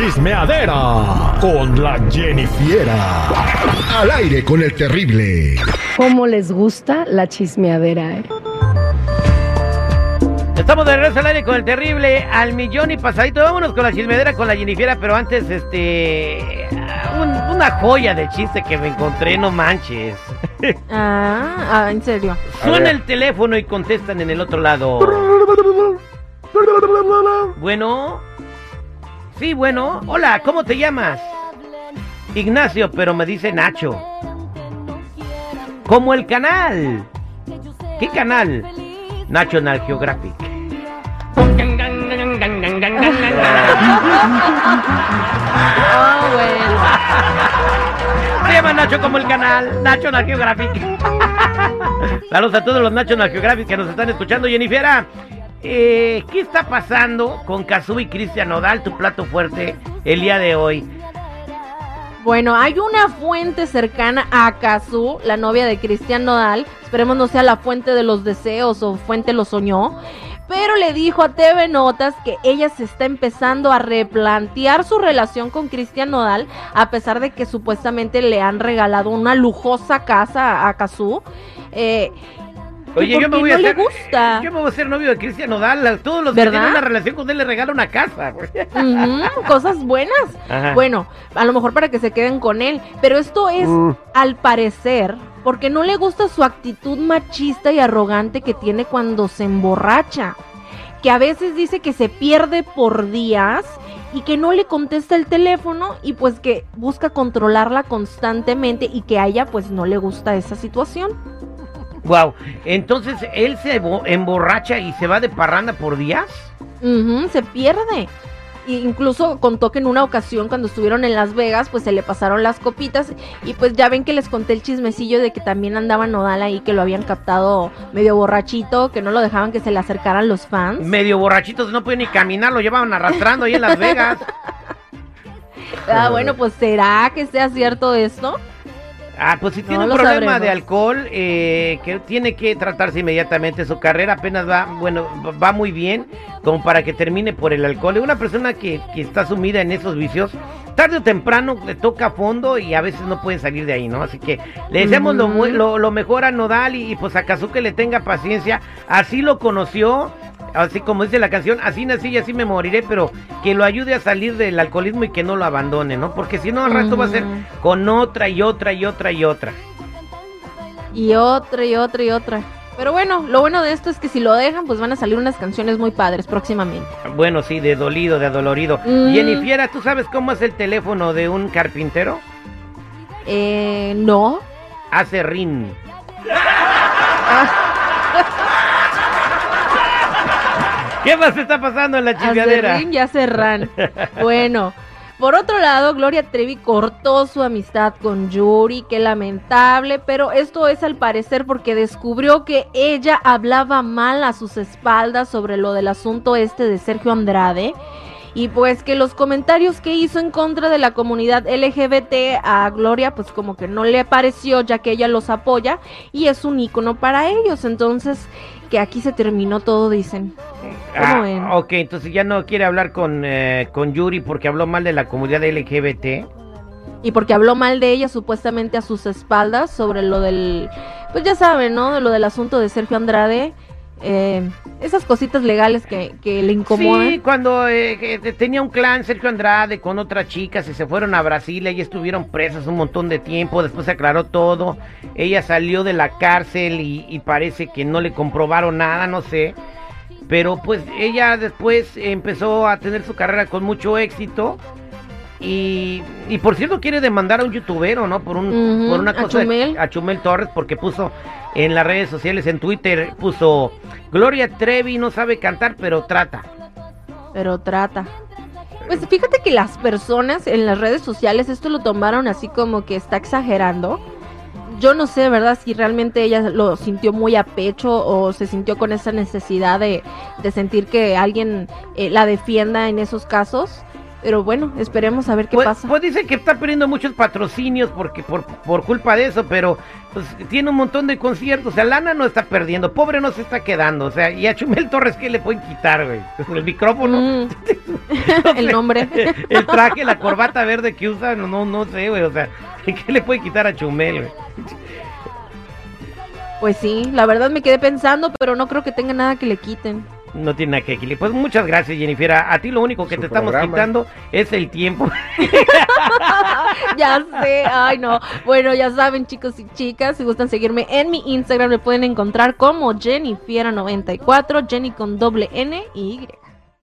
Chismeadera con la Jennifiera. Al aire con el terrible. ¿Cómo les gusta la chismeadera, eh? Estamos de regreso al aire con el terrible al millón y pasadito. Vámonos con la chismedera con la Jennifiera, pero antes, este. un- una joya de chiste que me encontré, no manches. Ah, ah, en serio. Suena el teléfono y contestan en el otro lado. Bueno. Sí, bueno. Hola, ¿cómo te llamas? Ignacio, pero me dice Nacho. Como el canal. ¿Qué canal? National Geographic. Ah, bueno. Se llama Nacho como el canal National Geographic. Saludos a todos los National Geographic que nos están escuchando. Jennifer, eh, ¿qué está pasando con Kazu y Cristian Nodal, tu plato fuerte, el día de hoy? Bueno, hay una fuente cercana a Kazu, la novia de Cristian Nodal. Esperemos no sea la fuente de los deseos o fuente lo soñó. Pero le dijo a TV Notas que ella se está empezando a replantear su relación con Cristian Nodal, a pesar de que supuestamente le han regalado una lujosa casa a Kazu. Eh, Oye, ¿Y yo me voy a no hacer. le gusta? Yo me voy a hacer novio de Cristian Nodal. a Todos los que ¿Verdad? tienen una relación con él le regala una casa. güey. Cosas buenas. Ajá. Bueno, a lo mejor para que se queden con él. Pero esto es, al parecer, porque no le gusta su actitud machista y arrogante que tiene cuando se emborracha. Que a veces dice que se pierde por días y que no le contesta el teléfono y pues que busca controlarla constantemente y que a ella pues no le gusta esa situación. Wow. Entonces él se bo- emborracha y se va de parranda por días. Ujú, se pierde. E incluso contó que en una ocasión cuando estuvieron en Las Vegas, pues se le pasaron las copitas y pues ya ven que les conté el chismecillo de que también andaba Nodal ahí, que lo habían captado medio borrachito, que no lo dejaban que se le acercaran los fans. Medio borrachitos, no pueden ni caminar, lo llevaban arrastrando ahí en Las Vegas. Ah, bueno, pues será que sea cierto esto. Ah, pues si tiene No un problema sabremos. de alcohol, eh, que tiene que tratarse inmediatamente. Su carrera apenas va, bueno, va muy bien, como para que termine por el alcohol. Es una persona que, que está sumida en esos vicios. Tarde o temprano le toca a fondo y a veces no puede salir de ahí, ¿no? Así que le deseamos lo, lo, lo mejor a Nodal y, y pues a Kazuke le tenga paciencia. Así lo conoció, así como dice la canción, así nací y así me moriré, pero que lo ayude a salir del alcoholismo y que no lo abandone, ¿no? Porque si no, al rato va a ser con otra y otra y otra y otra. Y otra y otra y otra. Pero bueno, lo bueno de esto es que si lo dejan, pues van a salir unas canciones muy padres próximamente. Bueno, sí, de dolido, de adolorido. Mm. Jennifer, ¿tú sabes cómo es el teléfono de un carpintero? Eh, no. Hace rin. ¿Qué más está pasando en la chismeadera? Acerrín y Acerrán. Bueno, por otro lado, Gloria Trevi cortó su amistad con Yuri, qué lamentable, pero esto es al parecer porque descubrió que ella hablaba mal a sus espaldas sobre lo del asunto este de Sergio Andrade. Y pues que los comentarios que hizo en contra de la comunidad LGBT a Gloria, pues como que no le pareció, ya que ella los apoya y es un ícono para ellos. Entonces, que aquí se terminó todo, dicen. ¿Cómo Ah, ven? ok, entonces ya no quiere hablar con, eh, con Yuri porque habló mal de la comunidad LGBT. Y porque habló mal de ella supuestamente a sus espaldas sobre lo del, pues ya saben, ¿no? De lo del asunto de Sergio Andrade. eh, esas cositas legales que, que le incomodan. Sí, cuando eh, tenía un clan Sergio Andrade con otras chicas y se fueron a Brasil, y estuvieron presas un montón de tiempo, después se aclaró todo, ella salió de la cárcel y, y parece que no le comprobaron nada, no sé, pero pues ella después empezó a tener su carrera con mucho éxito. Y, y por cierto quiere demandar a un youtubero, ¿no? Por un por una a cosa de- a Chumel Torres porque puso en las redes sociales, en Twitter, puso Gloria Trevi no sabe cantar, pero trata. Pero trata. Pues fíjate que las personas en las redes sociales esto lo tomaron así como que está exagerando. Yo no sé, ¿verdad? Si realmente ella lo sintió muy a pecho o se sintió con esa necesidad de, de sentir que alguien eh, la defienda en esos casos. Pero bueno, esperemos a ver qué pues, pasa. Pues dice que está perdiendo muchos patrocinios porque por, por culpa de eso, pero pues tiene un montón de conciertos. O sea, Lana no está perdiendo, pobre no se está quedando. O sea, y a Chumel Torres, ¿qué le pueden quitar, güey? El micrófono. Mm. el nombre. el traje, la corbata verde que usa, no, no, no sé, güey. O sea, ¿qué le puede quitar a Chumel, güey? Pues sí, la verdad me quedé pensando, pero no creo que tenga nada que le quiten. No tiene nada que equilibrar. Pues muchas gracias, Jennifer. A, a ti lo único que Su te estamos quitando es el tiempo. ya sé, ay no. Bueno, ya saben chicos y chicas, si gustan seguirme en mi Instagram me pueden encontrar como Jennifiera94, Jenny con doble N y Y.